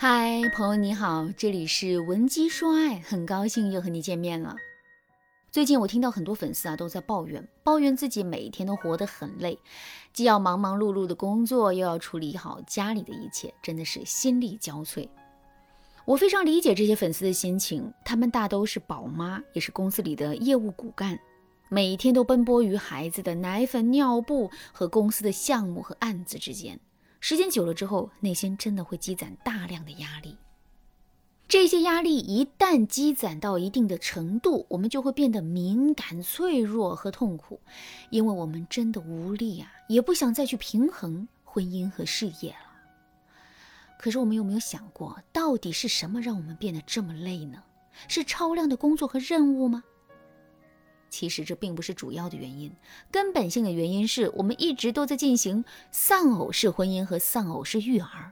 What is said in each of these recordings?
嗨，朋友你好，这里是文姬说爱，很高兴又和你见面了。最近我听到很多粉丝啊都在抱怨，抱怨自己每天都活得很累，既要忙忙碌碌的工作，又要处理好家里的一切，真的是心力交瘁。我非常理解这些粉丝的心情，他们大都是宝妈，也是公司里的业务骨干，每一天都奔波于孩子的奶粉、尿布和公司的项目和案子之间。时间久了之后，内心真的会积攒大量的压力。这些压力一旦积攒到一定的程度，我们就会变得敏感、脆弱和痛苦，因为我们真的无力啊，也不想再去平衡婚姻和事业了。可是我们有没有想过，到底是什么让我们变得这么累呢？是超量的工作和任务吗？其实这并不是主要的原因，根本性的原因是我们一直都在进行丧偶式婚姻和丧偶式育儿。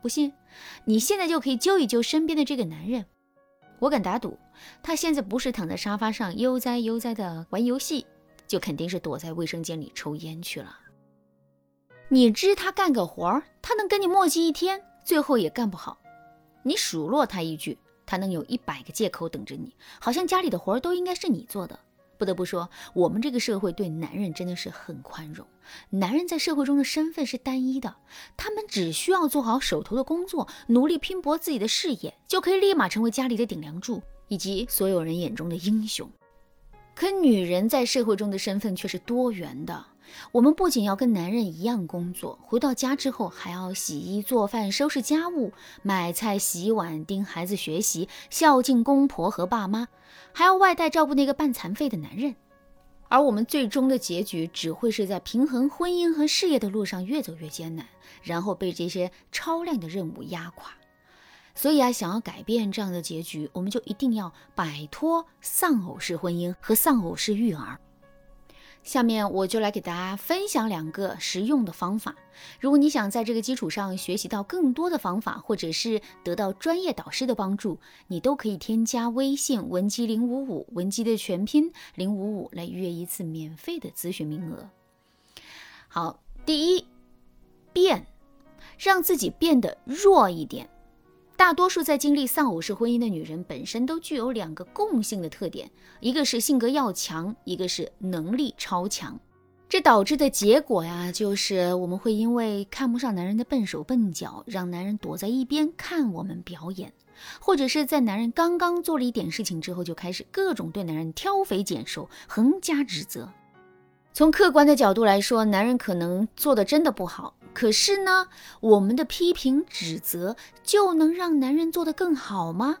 不信，你现在就可以揪一揪身边的这个男人，我敢打赌，他现在不是躺在沙发上悠哉悠哉的玩游戏，就肯定是躲在卫生间里抽烟去了。你支他干个活儿，他能跟你磨叽一天，最后也干不好。你数落他一句，他能有一百个借口等着你，好像家里的活儿都应该是你做的。不得不说，我们这个社会对男人真的是很宽容。男人在社会中的身份是单一的，他们只需要做好手头的工作，努力拼搏自己的事业，就可以立马成为家里的顶梁柱，以及所有人眼中的英雄。可女人在社会中的身份却是多元的。我们不仅要跟男人一样工作，回到家之后还要洗衣做饭、收拾家务、买菜、洗碗、盯孩子学习、孝敬公婆和爸妈，还要外带照顾那个半残废的男人。而我们最终的结局只会是在平衡婚姻和事业的路上越走越艰难，然后被这些超量的任务压垮。所以啊，想要改变这样的结局，我们就一定要摆脱丧偶式婚姻和丧偶式育儿。下面我就来给大家分享两个实用的方法。如果你想在这个基础上学习到更多的方法，或者是得到专业导师的帮助，你都可以添加微信文姬零五五，文姬的全拼零五五来预约一次免费的咨询名额。好，第一，变，让自己变得弱一点。大多数在经历丧偶式婚姻的女人，本身都具有两个共性的特点，一个是性格要强，一个是能力超强。这导致的结果呀，就是我们会因为看不上男人的笨手笨脚，让男人躲在一边看我们表演，或者是在男人刚刚做了一点事情之后，就开始各种对男人挑肥拣瘦，横加指责。从客观的角度来说，男人可能做的真的不好。可是呢，我们的批评指责就能让男人做得更好吗？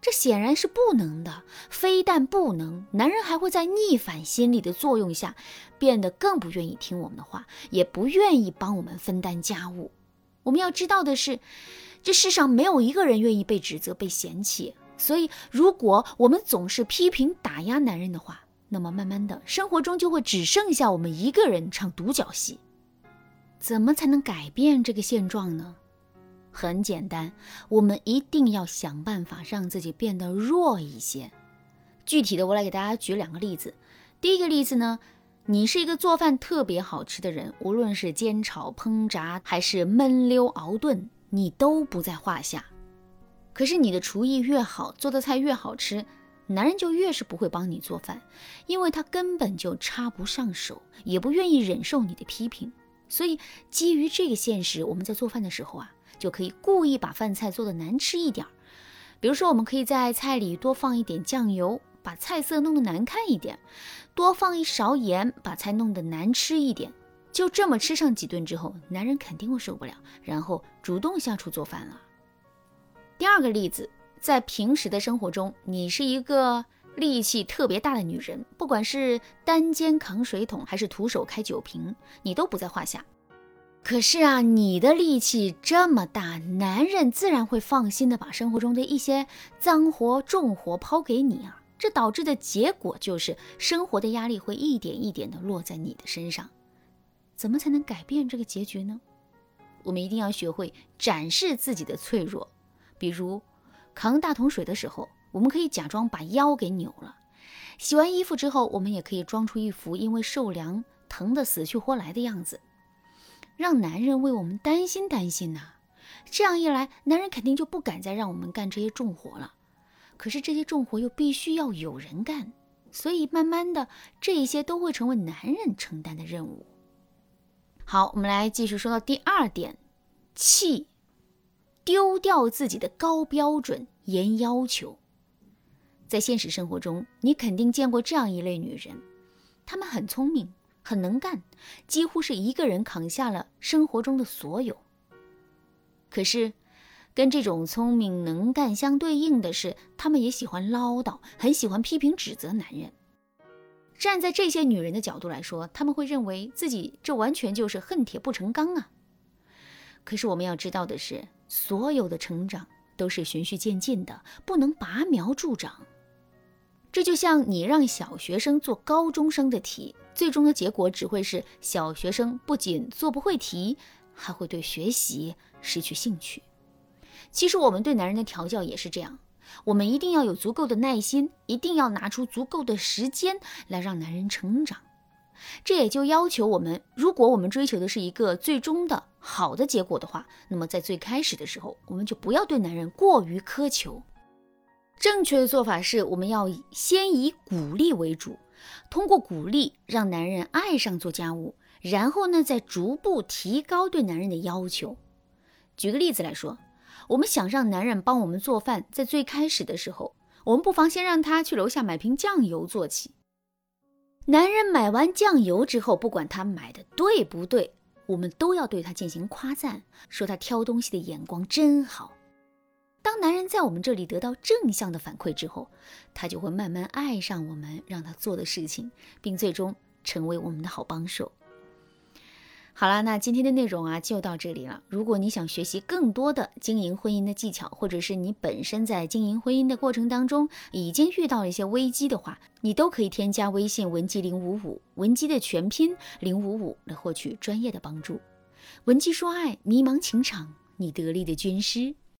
这显然是不能的。非但不能，男人还会在逆反心理的作用下，变得更不愿意听我们的话，也不愿意帮我们分担家务。我们要知道的是，这世上没有一个人愿意被指责、被嫌弃。所以，如果我们总是批评打压男人的话，那么慢慢的生活中就会只剩下我们一个人唱独角戏。怎么才能改变这个现状呢？很简单，我们一定要想办法让自己变得弱一些。具体的，我来给大家举两个例子。第一个例子呢，你是一个做饭特别好吃的人，无论是煎炒烹炸还是焖溜熬炖，你都不在话下。可是你的厨艺越好，做的菜越好吃，男人就越是不会帮你做饭，因为他根本就插不上手，也不愿意忍受你的批评。所以，基于这个现实，我们在做饭的时候啊，就可以故意把饭菜做的难吃一点儿。比如说，我们可以在菜里多放一点酱油，把菜色弄得难看一点；多放一勺盐，把菜弄得难吃一点。就这么吃上几顿之后，男人肯定会受不了，然后主动下厨做饭了。第二个例子，在平时的生活中，你是一个。力气特别大的女人，不管是单肩扛水桶，还是徒手开酒瓶，你都不在话下。可是啊，你的力气这么大，男人自然会放心的把生活中的一些脏活重活抛给你啊。这导致的结果就是，生活的压力会一点一点的落在你的身上。怎么才能改变这个结局呢？我们一定要学会展示自己的脆弱，比如扛大桶水的时候。我们可以假装把腰给扭了，洗完衣服之后，我们也可以装出一副因为受凉疼得死去活来的样子，让男人为我们担心担心呐。这样一来，男人肯定就不敢再让我们干这些重活了。可是这些重活又必须要有人干，所以慢慢的，这一些都会成为男人承担的任务。好，我们来继续说到第二点，气，丢掉自己的高标准、严要求。在现实生活中，你肯定见过这样一类女人，她们很聪明，很能干，几乎是一个人扛下了生活中的所有。可是，跟这种聪明能干相对应的是，她们也喜欢唠叨，很喜欢批评指责男人。站在这些女人的角度来说，他们会认为自己这完全就是恨铁不成钢啊。可是我们要知道的是，所有的成长都是循序渐进的，不能拔苗助长。这就像你让小学生做高中生的题，最终的结果只会是小学生不仅做不会题，还会对学习失去兴趣。其实我们对男人的调教也是这样。我们一定要有足够的耐心，一定要拿出足够的时间来让男人成长。这也就要求我们，如果我们追求的是一个最终的好的结果的话，那么在最开始的时候，我们就不要对男人过于苛求。正确的做法是，我们要以先以鼓励为主，通过鼓励让男人爱上做家务，然后呢，再逐步提高对男人的要求。举个例子来说。我们想让男人帮我们做饭，在最开始的时候，我们不妨先让他去楼下买瓶酱油做起。男人买完酱油之后，不管他买的对不对，我们都要对他进行夸赞，说他挑东西的眼光真好。当男人在我们这里得到正向的反馈之后，他就会慢慢爱上我们让他做的事情，并最终成为我们的好帮手。好了，那今天的内容啊就到这里了。如果你想学习更多的经营婚姻的技巧，或者是你本身在经营婚姻的过程当中已经遇到了一些危机的话，你都可以添加微信文姬零五五，文姬的全拼零五五来获取专业的帮助。文姬说爱，迷茫情场，你得力的军师。